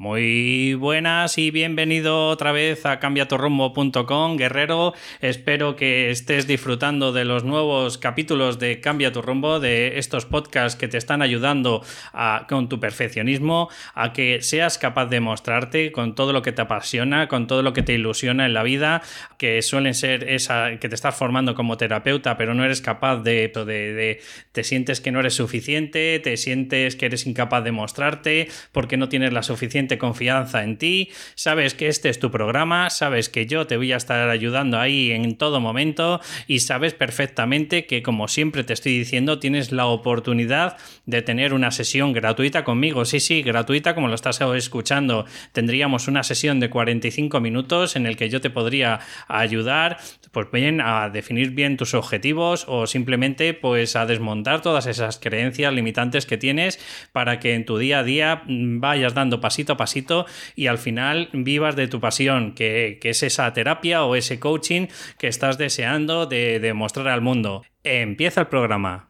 Muy buenas y bienvenido otra vez a cambiaturrumbo.com, guerrero. Espero que estés disfrutando de los nuevos capítulos de Cambia tu rumbo, de estos podcasts que te están ayudando a, con tu perfeccionismo, a que seas capaz de mostrarte con todo lo que te apasiona, con todo lo que te ilusiona en la vida, que suelen ser esa que te estás formando como terapeuta, pero no eres capaz de, de, de te sientes que no eres suficiente, te sientes que eres incapaz de mostrarte porque no tienes la suficiente confianza en ti, sabes que este es tu programa, sabes que yo te voy a estar ayudando ahí en todo momento y sabes perfectamente que como siempre te estoy diciendo tienes la oportunidad de tener una sesión gratuita conmigo, sí, sí, gratuita como lo estás escuchando, tendríamos una sesión de 45 minutos en el que yo te podría ayudar pues bien a definir bien tus objetivos o simplemente pues a desmontar todas esas creencias limitantes que tienes para que en tu día a día mm, vayas dando pasito a pasito y al final vivas de tu pasión, que, es esa terapia o ese coaching que estás deseando de, de mostrar al mundo. Empieza el programa.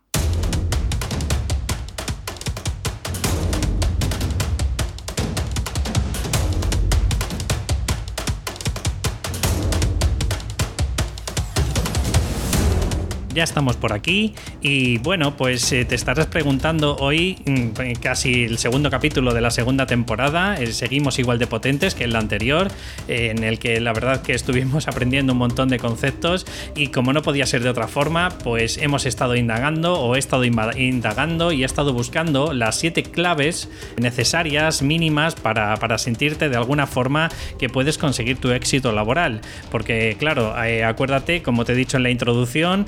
Ya estamos por aquí y bueno, pues eh, te estarás preguntando hoy, mm, casi el segundo capítulo de la segunda temporada, eh, seguimos igual de potentes que el anterior, eh, en el que la verdad que estuvimos aprendiendo un montón de conceptos y como no podía ser de otra forma, pues hemos estado indagando o he estado indagando y he estado buscando las siete claves necesarias, mínimas, para, para sentirte de alguna forma que puedes conseguir tu éxito laboral. Porque claro, acuérdate, como te he dicho en la introducción,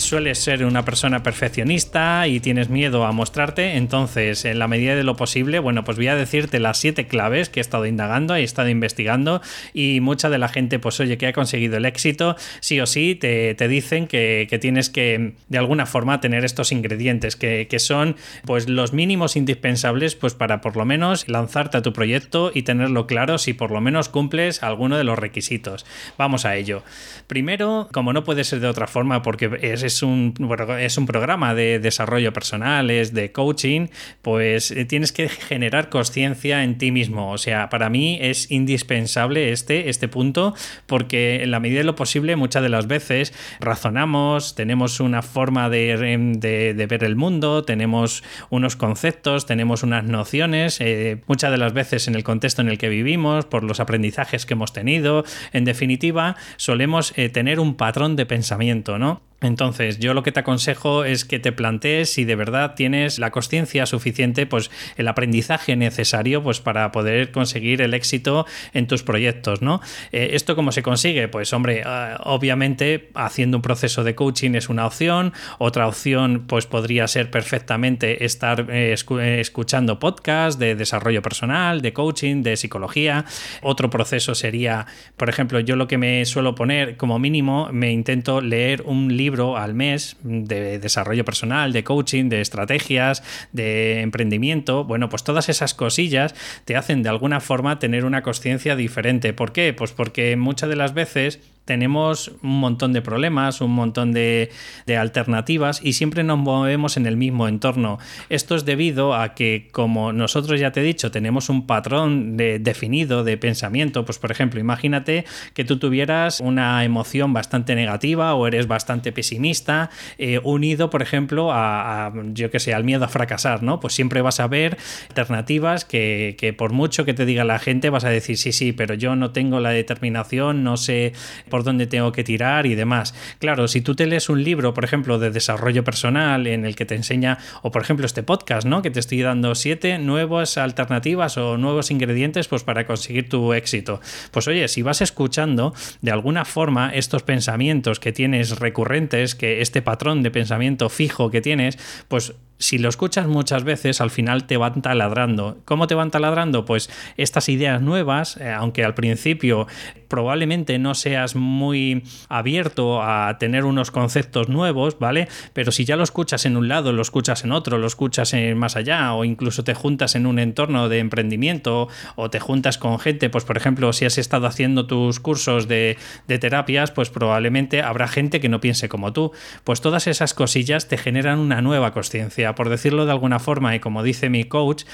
sueles ser una persona perfeccionista y tienes miedo a mostrarte, entonces en la medida de lo posible, bueno, pues voy a decirte las siete claves que he estado indagando, he estado investigando y mucha de la gente, pues oye, que ha conseguido el éxito, sí o sí, te, dicen que, tienes que de alguna forma tener estos ingredientes, que, que son pues los mínimos indispensables pues para por lo menos lanzarte a tu proyecto y tenerlo claro si por lo menos cumples alguno de los requisitos. Vamos a ello. Primero, como no puede ser de otra forma, porque es, un, es un programa de desarrollo personal, es de coaching, pues eh, tienes que generar conciencia en ti mismo. O sea, para mí es indispensable este, este punto porque en la medida de lo posible muchas de las veces razonamos, tenemos una forma de, ver el mundo, tenemos unos conceptos, tenemos unas nociones, eh, muchas de las veces en el contexto en el que vivimos, por los aprendizajes que hemos tenido, en definitiva, solemos eh, tener un patrón de pensamiento, ¿no? Entonces, yo lo que te aconsejo es que te plantees si de verdad tienes la conciencia suficiente, pues el aprendizaje necesario, pues para poder conseguir el éxito en tus proyectos, ¿no? Eh, ¿Esto cómo se consigue? Pues hombre, ah, obviamente haciendo un proceso de coaching es una opción, otra opción pues podría ser perfectamente estar eh, eh, escuchando podcasts de desarrollo personal, de coaching, de psicología. Otro proceso sería, por ejemplo, yo lo que me suelo poner como mínimo, me intento leer un libro al mes de desarrollo personal, de coaching, de estrategias, de emprendimiento. Bueno, pues todas esas cosillas te hacen de alguna forma tener una conciencia diferente. ¿Por qué? Pues porque muchas de las veces tenemos un montón de problemas, un montón de, alternativas y siempre nos movemos en el mismo entorno. Esto es debido a que, como nosotros ya te he dicho, tenemos un patrón definido de pensamiento. Pues, por ejemplo, imagínate que tú tuvieras una emoción bastante negativa o eres bastante pesimista, eh, unido, por ejemplo, a, yo que sé, al miedo a fracasar, ¿no? Pues siempre vas a ver alternativas que, que por mucho que te diga la gente, vas a decir, sí, sí, pero yo no tengo la determinación, no sé por dónde tengo que tirar y demás. Claro, si tú te lees un libro, por ejemplo, de desarrollo personal en el que te enseña, o por ejemplo este podcast, ¿no? Que te estoy dando siete nuevas alternativas o nuevos ingredientes pues para conseguir tu éxito. Pues oye, si vas escuchando de alguna forma estos pensamientos que tienes recurrentes, que este patrón de pensamiento fijo que tienes, pues si lo escuchas muchas veces, al final te van taladrando. ¿Cómo te van taladrando? Pues estas ideas nuevas, eh, aunque al principio probablemente no seas muy abierto a tener unos conceptos nuevos, ¿vale? Pero si ya lo escuchas en un lado, lo escuchas en otro, lo escuchas en más allá, o incluso te juntas en un entorno de emprendimiento, o te juntas con gente, pues por ejemplo, si has estado haciendo tus cursos de, de terapias, pues probablemente habrá gente que no piense como tú. Pues todas esas cosillas te generan una nueva conciencia por decirlo de alguna forma, y como dice mi coach,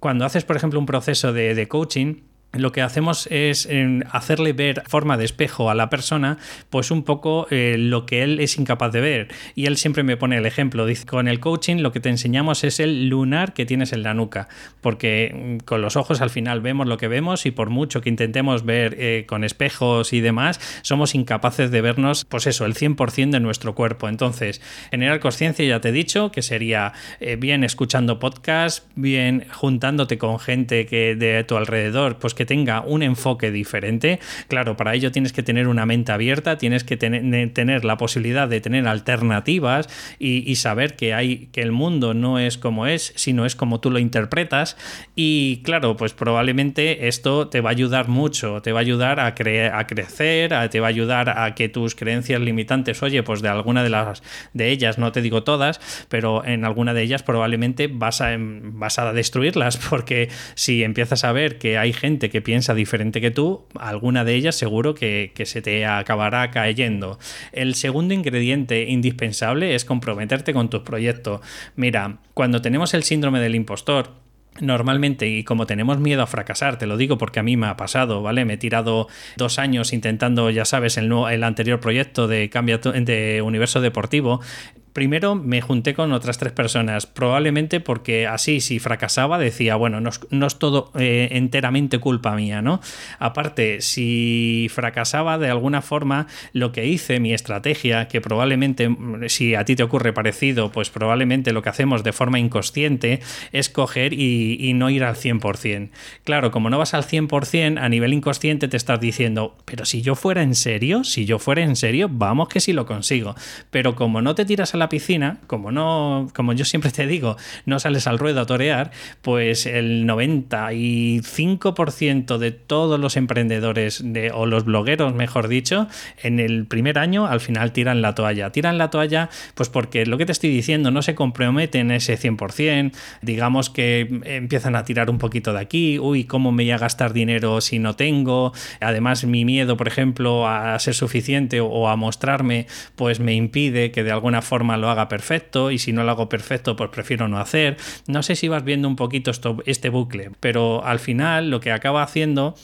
cuando haces, por ejemplo, un proceso de, de coaching, lo que hacemos es hacerle ver forma de espejo a la persona, pues un poco eh, lo que él es incapaz de ver. Y él siempre me pone el ejemplo, dice, con el coaching lo que te enseñamos es el lunar que tienes en la nuca, porque mm, con los ojos al final vemos lo que vemos y por mucho que intentemos ver eh, con espejos y demás, somos incapaces de vernos, pues eso, el 100% de nuestro cuerpo. Entonces, generar conciencia, ya te he dicho, que sería eh, bien escuchando podcast, bien juntándote con gente que de tu alrededor, pues que tenga un enfoque diferente. Claro, para ello tienes que tener una mente abierta, tienes que tener, la posibilidad de tener alternativas y, saber que hay que el mundo no es como es, sino es como tú lo interpretas. Y claro, pues probablemente esto te va a ayudar mucho, te va a ayudar a, a crecer, te va a ayudar a que tus creencias limitantes, oye, pues de alguna de las de ellas, no te digo todas, pero en alguna de ellas probablemente vas a, vas a destruirlas, porque si empiezas a ver que hay gente que piensa diferente que tú, alguna de ellas seguro que, se te acabará cayendo. El segundo ingrediente indispensable es comprometerte con tus proyectos. Mira, cuando tenemos el síndrome del impostor, Normalmente, y como tenemos miedo a fracasar, te lo digo porque a mí me ha pasado, ¿vale? Me he tirado dos años intentando, ya sabes, el, el anterior proyecto de cambio de universo deportivo primero me junté con otras tres personas, probablemente porque así si fracasaba decía, bueno, no, es todo eh, enteramente culpa mía, ¿no? Aparte, si fracasaba de alguna forma, lo que hice, mi estrategia, que probablemente, mm, si a ti te ocurre parecido, pues probablemente lo que hacemos de forma inconsciente es coger y, no ir al 100%. Claro, como no vas al 100%, a nivel inconsciente te estás diciendo, pero si yo fuera en serio, si yo fuera en serio, vamos que sí lo consigo. Pero como no te tiras a la piscina, como no, como yo siempre te digo, no sales al ruedo a torear, pues el 95% de todos los emprendedores de, o los blogueros, mejor dicho, en el primer año al final tiran la toalla. Tiran la toalla pues porque lo que te estoy diciendo no se comprometen ese 100%, digamos que empiezan a tirar un poquito de aquí, uy, ¿cómo me voy a gastar dinero si no tengo? Además, mi miedo, por ejemplo, a ser suficiente o a mostrarme, pues me impide que de alguna forma lo haga perfecto y si no lo hago perfecto, pues prefiero no hacer. No sé si vas viendo un poquito esto, este bucle, pero al final lo que acaba haciendo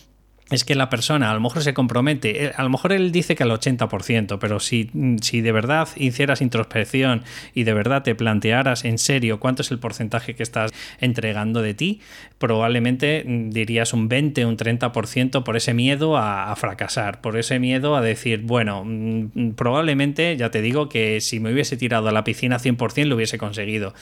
es que la persona a lo mejor se compromete, eh, a lo mejor él dice que al 80%, pero si, si de verdad hicieras introspección y de verdad te plantearas en serio cuánto es el porcentaje que estás entregando de ti, probablemente dirías un 20, un 30% por ese miedo a, fracasar, por ese miedo a decir, bueno, mm, probablemente, ya te digo que si me hubiese tirado a la piscina 100% lo hubiese conseguido.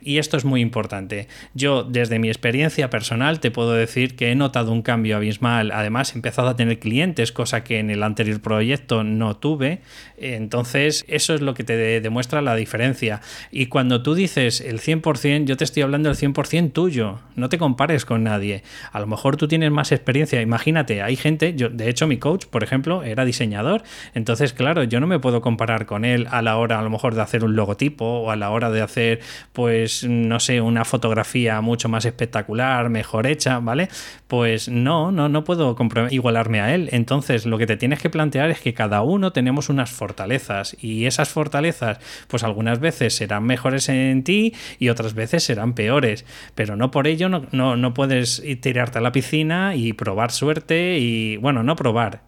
Y esto es muy importante. Yo, desde mi experiencia personal, te puedo decir que he notado un cambio abismal, además he empezado a tener clientes, cosa que en el anterior proyecto no tuve. Entonces, eso es lo que te demuestra la diferencia. Y cuando tú dices el 100%, yo te estoy hablando del 100% tuyo. No te compares con nadie. A lo mejor tú tienes más experiencia. Imagínate, hay gente, yo, de hecho, mi coach, por ejemplo, era diseñador. Entonces, claro, yo no me puedo comparar con él a la hora, a lo mejor, de hacer un logotipo o a la hora de hacer, pues, no sé, una fotografía mucho más espectacular, mejor hecha, ¿vale? Pues no, no, no puedo igualarme a él. Entonces, lo que te tienes que plantear es que cada uno tenemos unas fortalezas y esas fortalezas, pues algunas veces serán mejores en ti y otras veces serán peores, pero no por ello no, no, no puedes tirarte a la piscina y probar suerte y, bueno, no probar,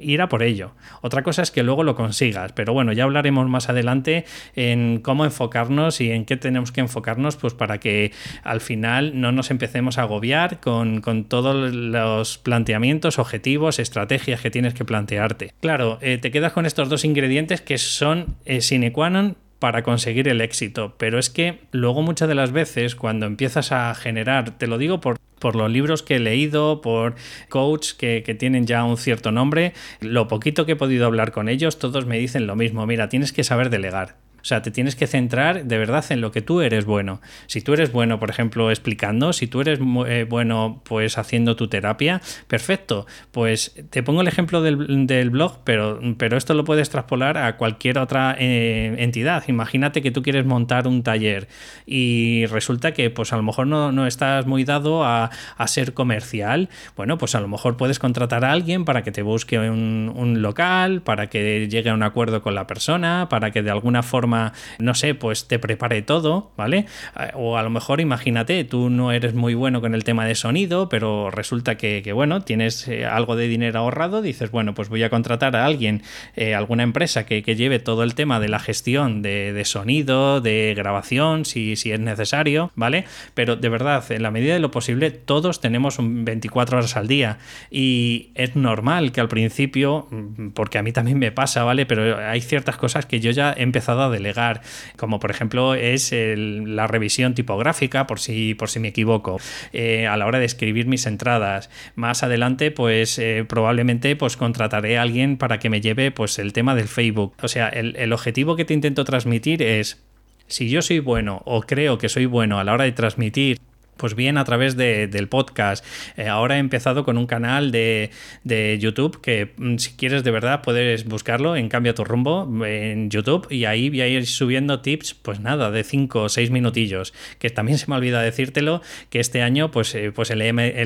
ir a por ello. Otra cosa es que luego lo consigas, pero bueno, ya hablaremos más adelante en cómo enfocarnos y en qué tenemos que enfocarnos pues para que al final no nos empecemos a agobiar con, todos los planteamientos, objetivos, estrategias que tienes que plantearte. Claro, eh, te quedas con estos dos ingredientes que son eh, sine qua non para conseguir el éxito. Pero es que luego muchas de las veces cuando empiezas a generar, te lo digo por, por los libros que he leído, por coaches que, que, tienen ya un cierto nombre, lo poquito que he podido hablar con ellos, todos me dicen lo mismo, mira, tienes que saber delegar. O sea, te tienes que centrar de verdad en lo que tú eres bueno. Si tú eres bueno, por ejemplo, explicando, si tú eres eh, bueno, pues haciendo tu terapia, perfecto. Pues te pongo el ejemplo del, blog, pero, pero esto lo puedes traspolar a cualquier otra eh, entidad. Imagínate que tú quieres montar un taller y resulta que pues a lo mejor no, estás muy dado a, ser comercial. Bueno, pues a lo mejor puedes contratar a alguien para que te busque un, un local, para que llegue a un acuerdo con la persona, para que de alguna forma no sé, pues te prepare todo, ¿vale? Eh, o a lo mejor imagínate, tú no eres muy bueno con el tema de sonido, pero resulta que, bueno, tienes eh, algo de dinero ahorrado, dices, bueno, pues voy a contratar a alguien, alguna empresa que, lleve todo el tema de la gestión de, sonido, de grabación, si, si es necesario, ¿vale? Pero de verdad, en la medida de lo posible, todos tenemos un 24 horas al día y es normal que al principio, mm, porque a mí también me pasa, ¿vale? Pero hay ciertas cosas que yo ya he empezado a delegar, como por ejemplo es la revisión tipográfica, por si, por si me equivoco, eh, a la hora de escribir mis entradas. Más adelante, pues eh, probablemente pues contrataré a alguien para que me lleve pues el tema del Facebook. O sea, el, el objetivo que te intento transmitir es si yo soy bueno o creo que soy bueno a la hora de transmitir pues bien a través del podcast. Eh, ahora he empezado con un canal de, YouTube que mm, si quieres de verdad puedes buscarlo en Cambia tu rumbo en YouTube y ahí voy a ir subiendo tips, pues nada, de 5 o 6 minutillos. Que también se me olvida decírtelo que este año pues, eh, pues en,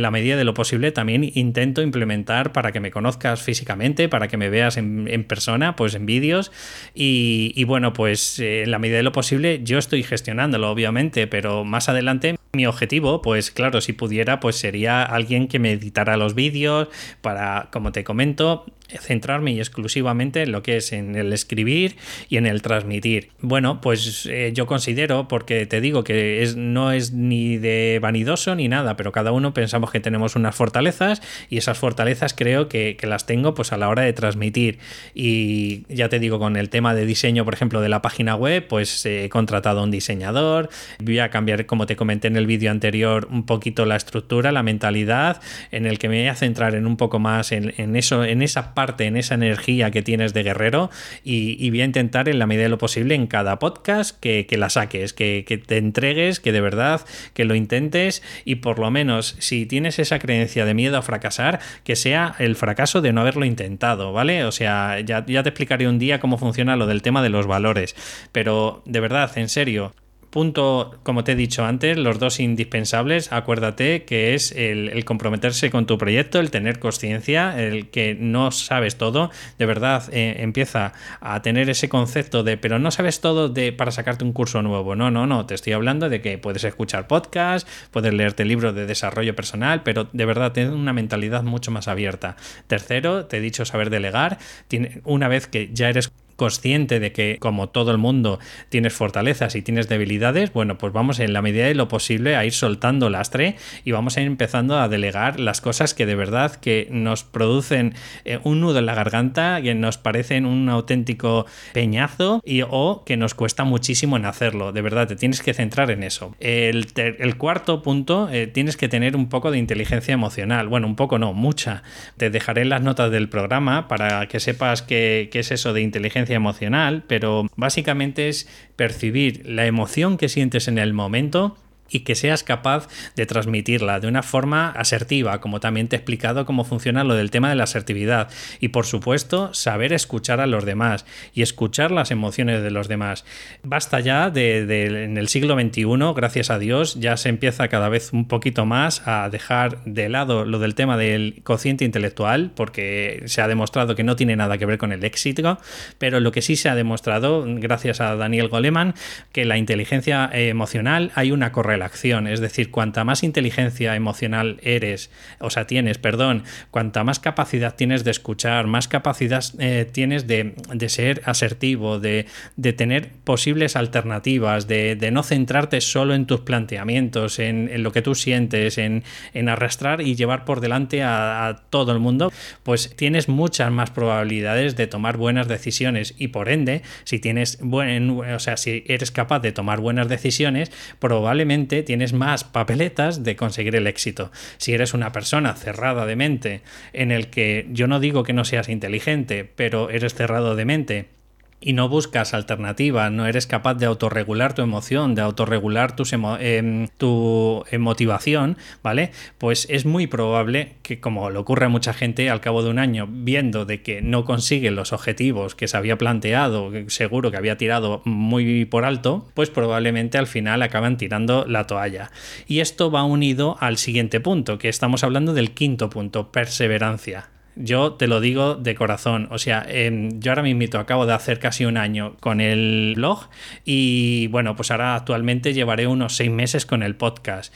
la medida de lo posible también intento implementar para que me conozcas físicamente, para que me veas en, persona, pues en vídeos y, bueno, pues eh, en la medida de lo posible yo estoy gestionándolo obviamente, pero más adelante mi objetivo, pues claro, si pudiera, pues sería alguien que me editara los vídeos para, como te comento, centrarme exclusivamente en lo que es en el escribir y en el transmitir. Bueno, pues eh, yo considero, porque te digo que es, no es ni de vanidoso ni nada, pero cada uno pensamos que tenemos unas fortalezas y esas fortalezas creo que, las tengo pues a la hora de transmitir. Y ya te digo, con el tema de diseño, por ejemplo, de la página web, pues he contratado a un diseñador, voy a cambiar, como te comenté en el vídeo anterior, un poquito la estructura, la mentalidad, en el que me voy a centrar en un poco más en, en eso, en esa parte en esa energía que tienes de guerrero y, voy a intentar en la medida de lo posible en cada podcast que, la saques, que, te entregues, que de verdad que lo intentes y por lo menos si tienes esa creencia de miedo a fracasar, que sea el fracaso de no haberlo intentado, ¿vale? O sea, ya, ya te explicaré un día cómo funciona lo del tema de los valores, pero de verdad, en serio, Punto, como te he dicho antes, los dos indispensables, acuérdate que es el, comprometerse con tu proyecto, el tener conciencia, el que no sabes todo, de verdad eh, empieza a tener ese concepto de, pero no sabes todo de, para sacarte un curso nuevo, no, no, no, te estoy hablando de que puedes escuchar podcast, puedes leerte libros de desarrollo personal, pero de verdad ten una mentalidad mucho más abierta. Tercero, te he dicho saber delegar, una vez que ya eres consciente de que como todo el mundo tienes fortalezas y tienes debilidades, bueno, pues vamos en la medida de lo posible a ir soltando lastre y vamos a ir empezando a delegar las cosas que de verdad que nos producen eh, un nudo en la garganta, que nos parecen un auténtico peñazo y o que nos cuesta muchísimo en hacerlo. De verdad, te tienes que centrar en eso. El, cuarto punto, eh, tienes que tener un poco de inteligencia emocional. Bueno, un poco no, mucha. Te dejaré las notas del programa para que sepas qué, qué es eso de inteligencia emocional, pero básicamente es percibir la emoción que sientes en el momento y que seas capaz de transmitirla de una forma asertiva, como también te he explicado cómo funciona lo del tema de la asertividad. Y por supuesto, saber escuchar a los demás y escuchar las emociones de los demás. Basta ya de, en el siglo XXI, gracias a Dios, ya se empieza cada vez un poquito más a dejar de lado lo del tema del cociente intelectual, porque se ha demostrado que no tiene nada que ver con el éxito, pero lo que sí se ha demostrado, gracias a Daniel Goleman, que la inteligencia emocional hay una correlación acción. Es decir, cuanta más inteligencia emocional eres, o sea, tienes, perdón, cuanta más capacidad tienes de escuchar, más capacidad eh, tienes de, ser asertivo, de, tener posibles alternativas, de, no centrarte solo en tus planteamientos, en, lo que tú sientes, en, arrastrar y llevar por delante a, todo el mundo, pues tienes muchas más probabilidades de tomar buenas decisiones y por ende, si tienes buen, o sea, si eres capaz de tomar buenas decisiones, probablemente tienes más papeletas de conseguir el éxito. Si eres una persona cerrada de mente, en el que yo no digo que no seas inteligente, pero eres cerrado de mente y no buscas alternativas, no eres capaz de autorregular tu emoción, de autorregular tus em, tu motivación, ¿vale? Pues es muy probable que, como le ocurre a mucha gente, al cabo de un año, viendo de que no consigue los objetivos que se había planteado, seguro que había tirado muy por alto, pues probablemente al final acaban tirando la toalla. Y esto va unido al siguiente punto, que estamos hablando del quinto punto, perseverancia. Yo te lo digo de corazón. O sea, em, yo ahora mismo acabo de hacer casi un año con el blog y bueno, pues ahora actualmente llevaré unos seis meses con el podcast.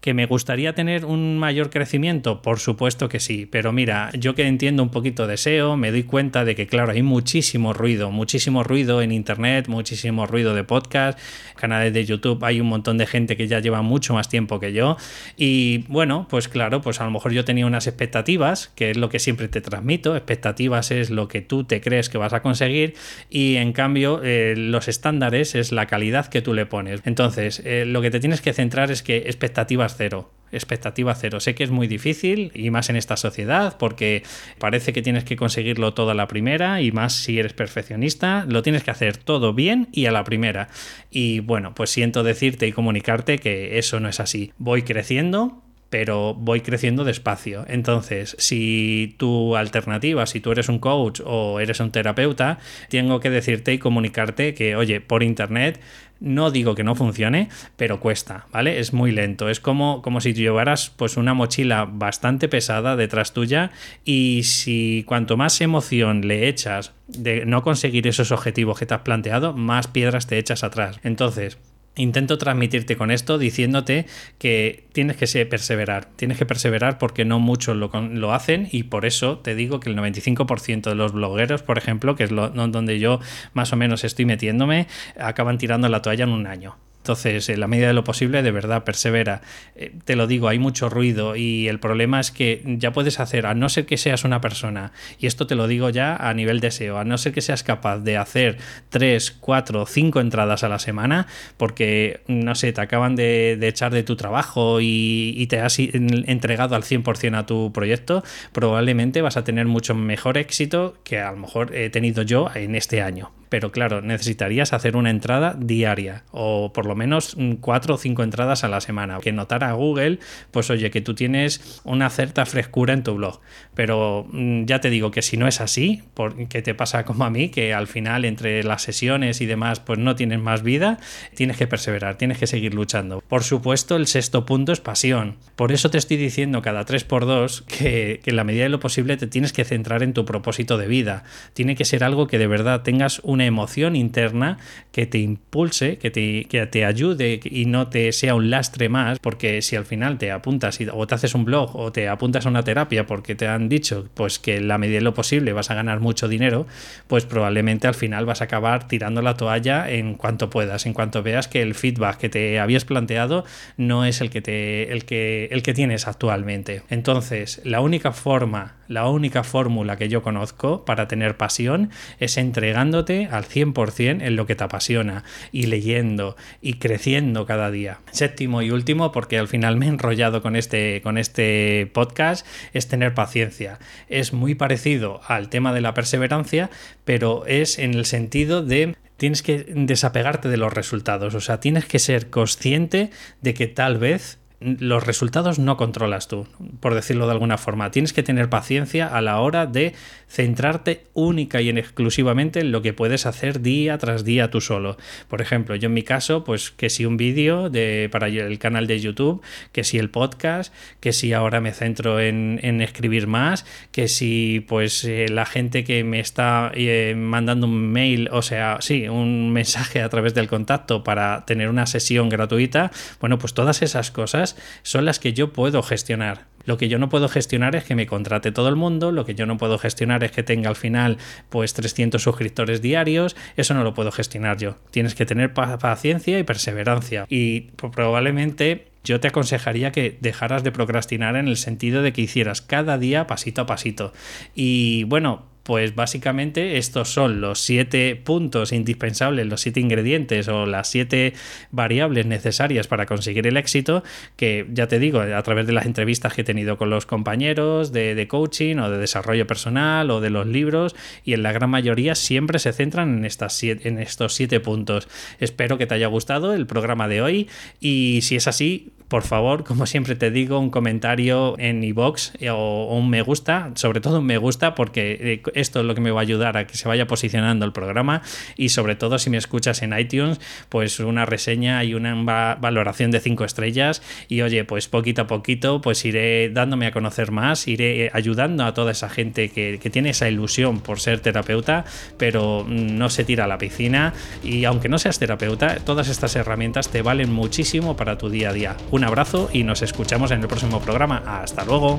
¿Que me gustaría tener un mayor crecimiento? Por supuesto que sí, pero mira, yo que entiendo un poquito de SEO, me doy cuenta de que, claro, hay muchísimo ruido, muchísimo ruido en Internet, muchísimo ruido de podcast, canales de YouTube, hay un montón de gente que ya lleva mucho más tiempo que yo y bueno, pues claro, pues a lo mejor yo tenía unas expectativas, que es lo que siempre te transmito, expectativas es lo que tú te crees que vas a conseguir y en cambio eh, los estándares es la calidad que tú le pones. Entonces, eh, lo que te tienes que centrar es que expectativas cero expectativa cero. Sé que es muy difícil y más en esta sociedad porque parece que tienes que conseguirlo todo a la primera y más si eres perfeccionista, lo tienes que hacer todo bien y a la primera. Y bueno, pues siento decirte y comunicarte que eso no es así. Voy creciendo, pero voy creciendo despacio. Entonces, si tu alternativa, si tú eres un coach o eres un terapeuta, tengo que decirte y comunicarte que, oye, por internet no digo que no funcione, pero cuesta, ¿vale? Es muy lento. Es como, como si llevaras pues una mochila bastante pesada detrás tuya y si cuanto más emoción le echas de no conseguir esos objetivos que te has planteado, más piedras te echas atrás. Entonces, Intento transmitirte con esto diciéndote que tienes que perseverar, tienes que perseverar porque no muchos lo, lo, hacen y por eso te digo que el 95% de los blogueros, por ejemplo, que es lo, donde yo más o menos estoy metiéndome, acaban tirando la toalla en un año. Entonces, en la medida de lo posible, de verdad, persevera. Eh, te lo digo, hay mucho ruido y el problema es que ya puedes hacer, a no ser que seas una persona, y esto te lo digo ya a nivel de SEO, a no ser que seas capaz de hacer 3, 4, 5 entradas a la semana, porque, no sé, te acaban de, echar de tu trabajo y, y, te has entregado al 100% a tu proyecto, probablemente vas a tener mucho mejor éxito que a lo mejor he tenido yo en este año pero claro, necesitarías hacer una entrada diaria o por lo menos cuatro o cinco entradas a la semana. Que notara Google, pues oye, que tú tienes una cierta frescura en tu blog. Pero mm, ya te digo que si no es así, porque te pasa como a mí, que al final entre las sesiones y demás, pues no tienes más vida, tienes que perseverar, tienes que seguir luchando. Por supuesto, el sexto punto es pasión. Por eso te estoy diciendo cada tres por dos que, que en la medida de lo posible te tienes que centrar en tu propósito de vida. Tiene que ser algo que de verdad tengas un emoción interna que te impulse, que te, que te ayude y no te sea un lastre más, porque si al final te apuntas y, o te haces un blog o te apuntas a una terapia porque te han dicho pues que en la medida de lo posible vas a ganar mucho dinero, pues probablemente al final vas a acabar tirando la toalla en cuanto puedas, en cuanto veas que el feedback que te habías planteado no es el que te el que el que tienes actualmente. Entonces, la única forma, la única fórmula que yo conozco para tener pasión es entregándote al 100% en lo que te apasiona y leyendo y creciendo cada día. Séptimo y último, porque al final me he enrollado con este, con este podcast, es tener paciencia. Es muy parecido al tema de la perseverancia, pero es en el sentido de tienes que desapegarte de los resultados, o sea, tienes que ser consciente de que tal vez los resultados no controlas tú, por decirlo de alguna forma. Tienes que tener paciencia a la hora de centrarte única y exclusivamente en lo que puedes hacer día tras día tú solo. Por ejemplo, yo en mi caso, pues que si un vídeo de, para el canal de YouTube, que si el podcast, que si ahora me centro en, escribir más, que si pues eh, la gente que me está eh, mandando un mail, o sea, sí, un mensaje a través del contacto para tener una sesión gratuita, bueno, pues todas esas cosas son las que yo puedo gestionar. Lo que yo no puedo gestionar es que me contrate todo el mundo, lo que yo no puedo gestionar es que tenga al final pues 300 suscriptores diarios, eso no lo puedo gestionar yo. Tienes que tener paciencia y perseverancia y probablemente yo te aconsejaría que dejaras de procrastinar en el sentido de que hicieras cada día pasito a pasito. Y bueno, pues básicamente estos son los siete puntos indispensables, los siete ingredientes o las siete variables necesarias para conseguir el éxito, que ya te digo, a través de las entrevistas que he tenido con los compañeros de, coaching o de desarrollo personal o de los libros, y en la gran mayoría siempre se centran en, estas en estos siete puntos. Espero que te haya gustado el programa de hoy y si es así, por favor, como siempre te digo, un comentario en iBox eh, o, un me gusta, sobre todo un me gusta, porque eh, esto es lo que me va a ayudar a que se vaya posicionando el programa y sobre todo si me escuchas en iTunes, pues una reseña y una valoración de cinco estrellas y oye, pues poquito a poquito pues iré dándome a conocer más, iré eh, ayudando a toda esa gente que, que tiene esa ilusión por ser terapeuta, pero no se tira a la piscina y aunque no seas terapeuta, todas estas herramientas te valen muchísimo para tu día a día. Un abrazo y nos escuchamos en el próximo programa. Hasta luego.